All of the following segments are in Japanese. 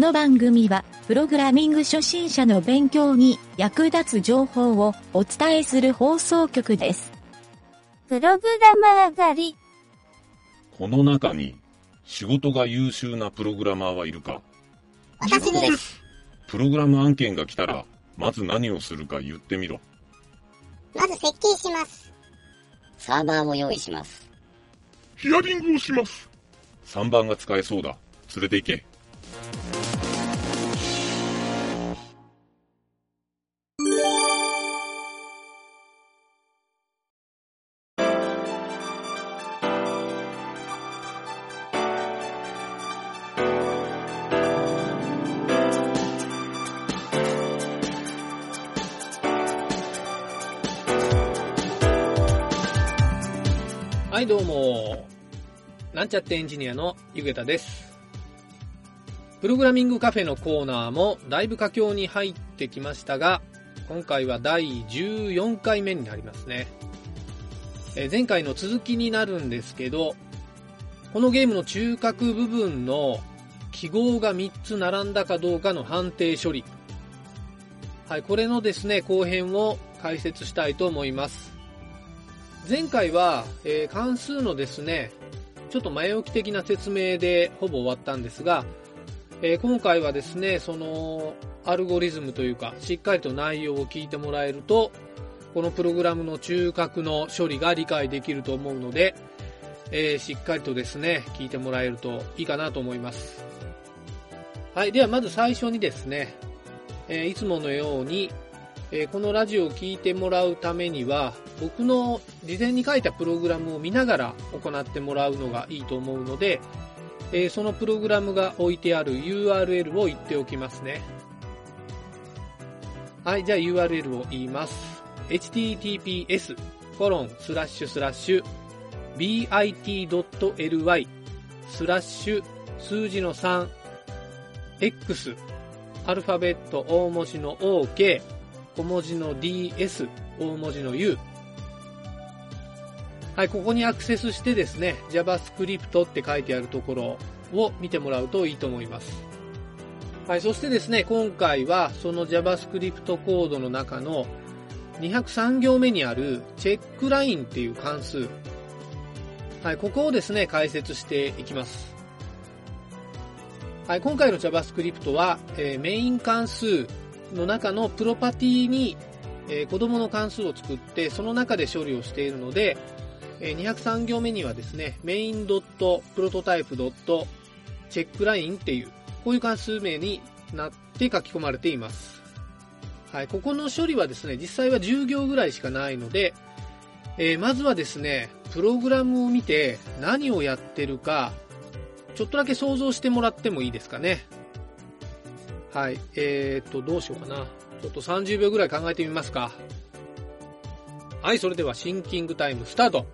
の番組は、プログラミング初心者の勉強に役立つ情報をお伝えする放送局です。プログラマー狩り。この中に仕事が優秀なプログラマーはいるか？私です。プログラム案件が来たら、まず何をするか言ってみろ。まず設計します。サーバーを用意します。ヒアリングをします。3番が使えそうだ。連れて行け。はい、どうも。なんちゃってエンジニアのゆげたです。プログラミングカフェのコーナーもだいぶ佳境に入ってきましたが、今回は第14回目になりますね。え前回の続きになるんですけど、このゲームの中核部分の記号が3つ並んだかどうかの判定処理。はい、これのですね、後編を解説したいと思います。前回は、えー関数のですね、ちょっと前置き的な説明でほぼ終わったんですが、えー今回はですね、そのアルゴリズムというか、しっかりと内容を聞いてもらえると、このプログラムの中核の処理が理解できると思うので、えーしっかりとですね、聞いてもらえるといいかなと思います。はい、ではまず最初にですね、えいつものように、えーこのラジオを聞いてもらうためには、僕の事前に書いたプログラムを見ながら行ってもらうのがいいと思うので、えーそのプログラムが置いてある URL を言っておきますね。はい、じゃあ URL を言います。https コロンスラッシュスラッシュ bit.ly スラッシュ数字の 3x アルファベット大文字の OK 小文字の ds 大文字の u はい、ここにアクセスしてですね、JavaScript って書いてあるところを見てもらうといいと思います。はい、そしてですね、今回はその JavaScript コードの中の203行目にあるチェックラインっていう関数。はい、ここをですね、解説していきます。はい、今回の JavaScript は、えーメイン関数の中のプロパティに、えー子供の関数を作って、その中で処理をしているので、えー203行目にはですね、main.prototype.checkline っていう、こういう関数名になって書き込まれています。はい、ここの処理はですね、実際は10行ぐらいしかないので、えーまずはですね、プログラムを見て何をやってるか、ちょっとだけ想像してもらってもいいですかね。はい、えーっと、どうしようかな。ちょっと30秒ぐらい考えてみますか。はい、それではシンキングタイムスタート。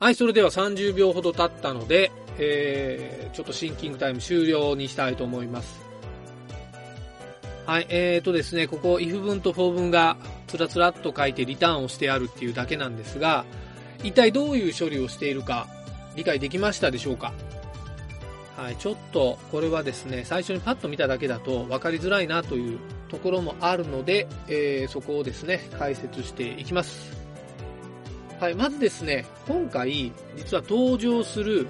はい、それでは30秒ほど経ったので、えー、ちょっとシンキングタイム終了にしたいと思います。はい、えーとですね、ここ if 文と for 文がつらつらっと書いてリターンをしてあるっていうだけなんですが、一体どういう処理をしているか理解できましたでしょうか？はい、ちょっとこれはですね、最初にパッと見ただけだと分かりづらいなというところもあるので、えーそこをですね、解説していきます。はい、まずですね、今回、実は登場する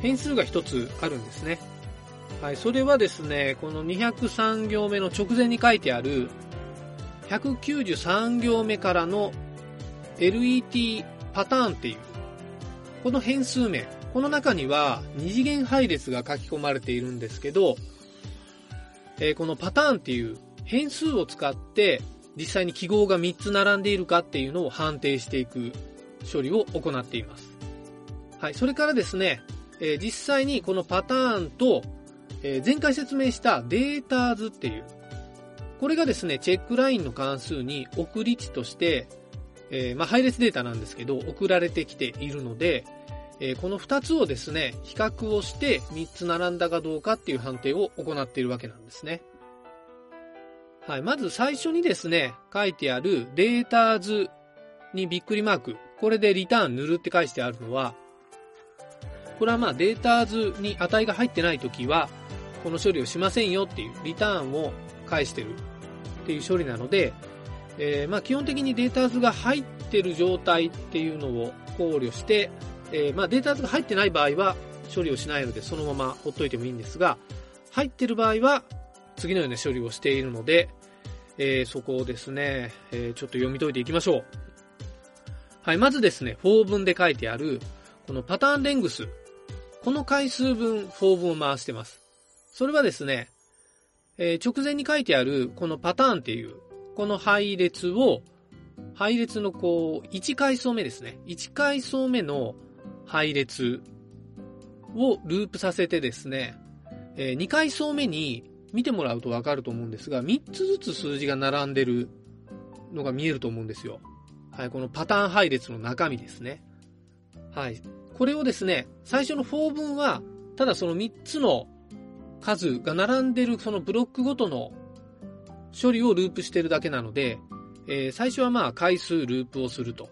変数が一つあるんですね。はい、それはですね、この203行目の直前に書いてある、193行目からの LET パターンっていう、この変数名、この中には二次元配列が書き込まれているんですけど、えーこのパターンっていう変数を使って実際に記号が3つ並んでいるかっていうのを判定していく処理を行っています。はい。それからですね、え実際にこのパターンと、え前回説明したデータ図っていう、これがですね、チェックラインの関数に送り値として、えまあ、配列データなんですけど、送られてきているので、えこの2つをですね、比較をして3つ並んだかどうかっていう判定を行っているわけなんですね。はい。まず最初にですね、書いてあるデータ図にびっくりマーク。これでリターン塗るって返してあるのは、これはまあデータ図に値が入ってないときは、この処理をしませんよっていうリターンを返してるっていう処理なので、えーまあ基本的にデータ図が入ってる状態っていうのを考慮して、えーまあデータ図が入ってない場合は処理をしないのでそのままほっといてもいいんですが、入ってる場合は次のような処理をしているので、えーそこをですね、えーちょっと読み解いていきましょう。はい、まずですね、4文で書いてある、このパターンレングス。この回数分、4文を回してます。それはですね、えー直前に書いてある、このパターンっていう、この配列を、配列のこう、1階層目ですね。1階層目の配列をループさせてですね、え2階層目に見てもらうとわかると思うんですが、3つずつ数字が並んでるのが見えると思うんですよ。はい、このパターン配列の中身ですね。はい。これをですね、最初の4分は、ただその3つの数が並んでるそのブロックごとの処理をループしてるだけなので、えー最初はまあ回数ループをすると。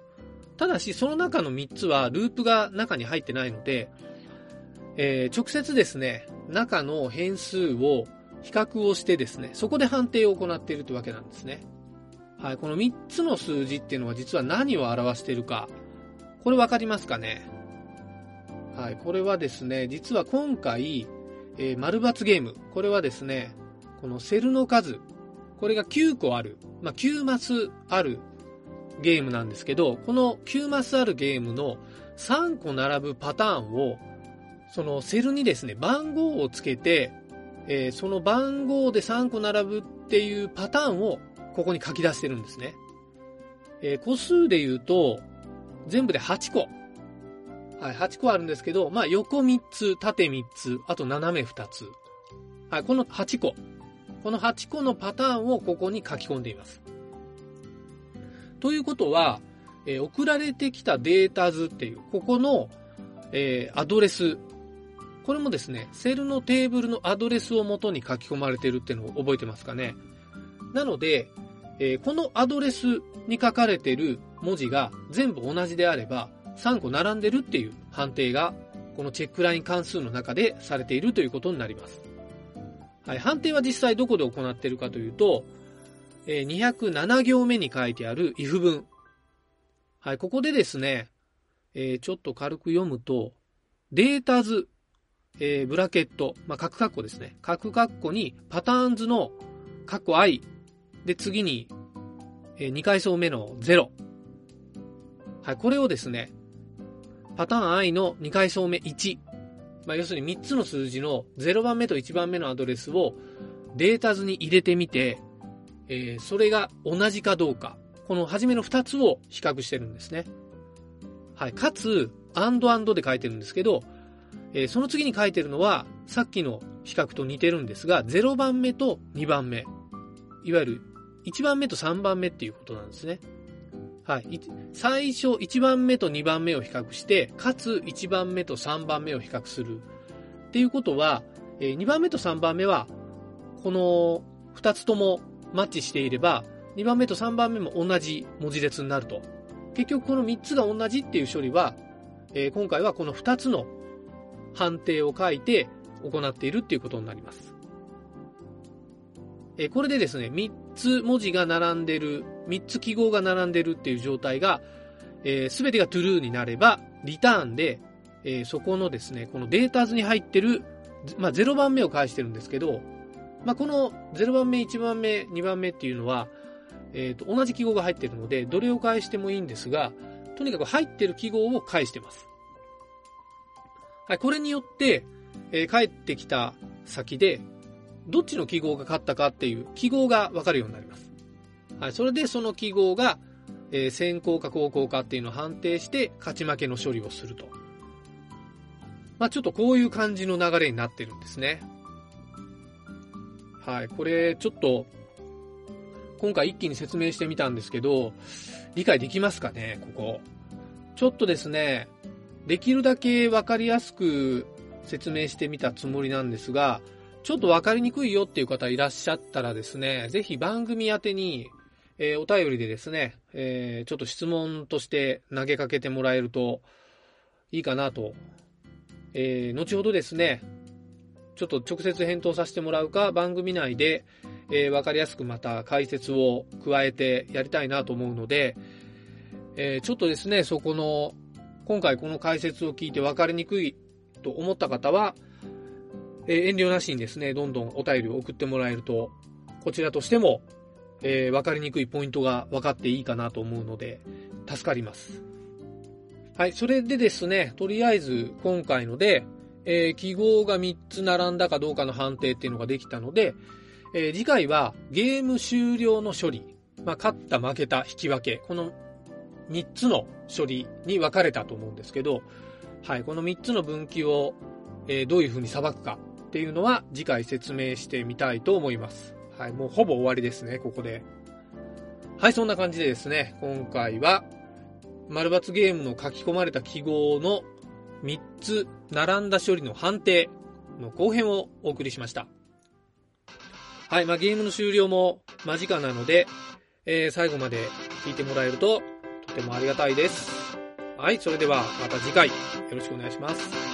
ただし、その中の3つはループが中に入ってないので、えー直接ですね、中の変数を比較をしてですね、そこで判定を行っているというわけなんですね。はい、この3つの数字っていうのは実は何を表しているか、これわかりますかね？はい、これはですね、実は今回、えー丸×ゲーム、これはですね、このセルの数、これが9個ある、まあ、9マスあるゲームなんですけど、この9マスあるゲームの3個並ぶパターンを、そのセルにですね、番号をつけて、えーその番号で3個並ぶっていうパターンをここに書き出してるんですね。えー個数で言うと、全部で8個。はい、8個あるんですけど、まあ横3つ、縦3つ、あと斜め2つ。はい、この8個。この8個のパターンをここに書き込んでいます。ということは、えー送られてきたデータ図っていう、ここの、えーアドレス。これもですね、セルのテーブルのアドレスを元に書き込まれてるっていうのを覚えてますかね。なので、えーこのアドレスに書かれてる文字が全部同じであれば、3個並んでるっていう判定が、このチェックライン関数の中でされているということになります。はい、判定は実際どこで行っているかというと、えー207行目に書いてある if 文。はい、ここでですね、えーちょっと軽く読むと、データ図、えーブラケット、まあ、角括弧ですね。角括弧にパターン図の括弧 i で次に、え2階層目の0。はい、これをですね、パターン i の2階層目1。まあ、要するに3つの数字の0番目と1番目のアドレスをデータ図に入れてみて、えーそれが同じかどうか。この初めの2つを比較してるんですね。はい。かつ、and and で書いてるんですけど、えーその次に書いてるのは、さっきの比較と似てるんですが、0番目と2番目。いわゆる、1番目と3番目っていうことなんですね。はい。最初、1番目と2番目を比較して、かつ1番目と3番目を比較する。っていうことは、え2番目と3番目は、この2つともマッチしていれば、2番目と3番目も同じ文字列になると。結局この3つが同じっていう処理は、え今回はこの2つの判定を書いて行っているっていうことになります。えこれでですね、3つ文字が並んでる、3つ記号が並んでるっていう状態が、えー、全てが true になれば、リターンで、えーそこのですね、このデータ図に入ってる、まあ、0番目を返してるんですけど、まあ、この0番目、1番目、2番目っていうのは、えーと、同じ記号が入ってるので、どれを返してもいいんですが、とにかく入ってる記号を返してます。はい、これによって、えー返ってきた先で、どっちの記号が勝ったかっていう記号がわかるようになります。はい、それでその記号が、えー先行か後攻かっていうのを判定して、勝ち負けの処理をすると。まあちょっとこういう感じの流れになってるんですね。はい。これ、ちょっと、今回一気に説明してみたんですけど、理解できますかね、ここ。ちょっとですね、できるだけわかりやすく説明してみたつもりなんですが、ちょっとわかりにくいよっていう方いらっしゃったらですね、ぜひ番組宛てに、えー、お便りでですね、えー、ちょっと質問として投げかけてもらえるといいかなと。えー、後ほどですね、ちょっと直接返答させてもらうか、番組内で、えー、わかりやすくまた解説を加えてやりたいなと思うので、えー、ちょっとですね、そこの、今回この解説を聞いてわかりにくいと思った方は、えー、遠慮なしにですね、どんどんお便りを送ってもらえると、こちらとしても、えー、わかりにくいポイントが分かっていいかなと思うので、助かります。はい、それでですね、とりあえず今回ので、えー、記号が3つ並んだかどうかの判定っていうのができたので、えー、次回はゲーム終了の処理、まあ、勝った負けた引き分け、この3つの処理に分かれたと思うんですけど、はい、この3つの分岐を、えー、どういうふうに裁くかっていうのは次回説明してみたいと思います。はい、もうほぼ終わりですね、ここで。はい、そんな感じでですね、今回は丸抜ゲームの書き込まれた記号の3つ並んだ処理の判定の後編をお送りしました。はい、まあ、ゲームの終了も間近なので、えー、最後まで聞いてもらえるととてもありがたいです。はい、それではまた次回よろしくお願いします。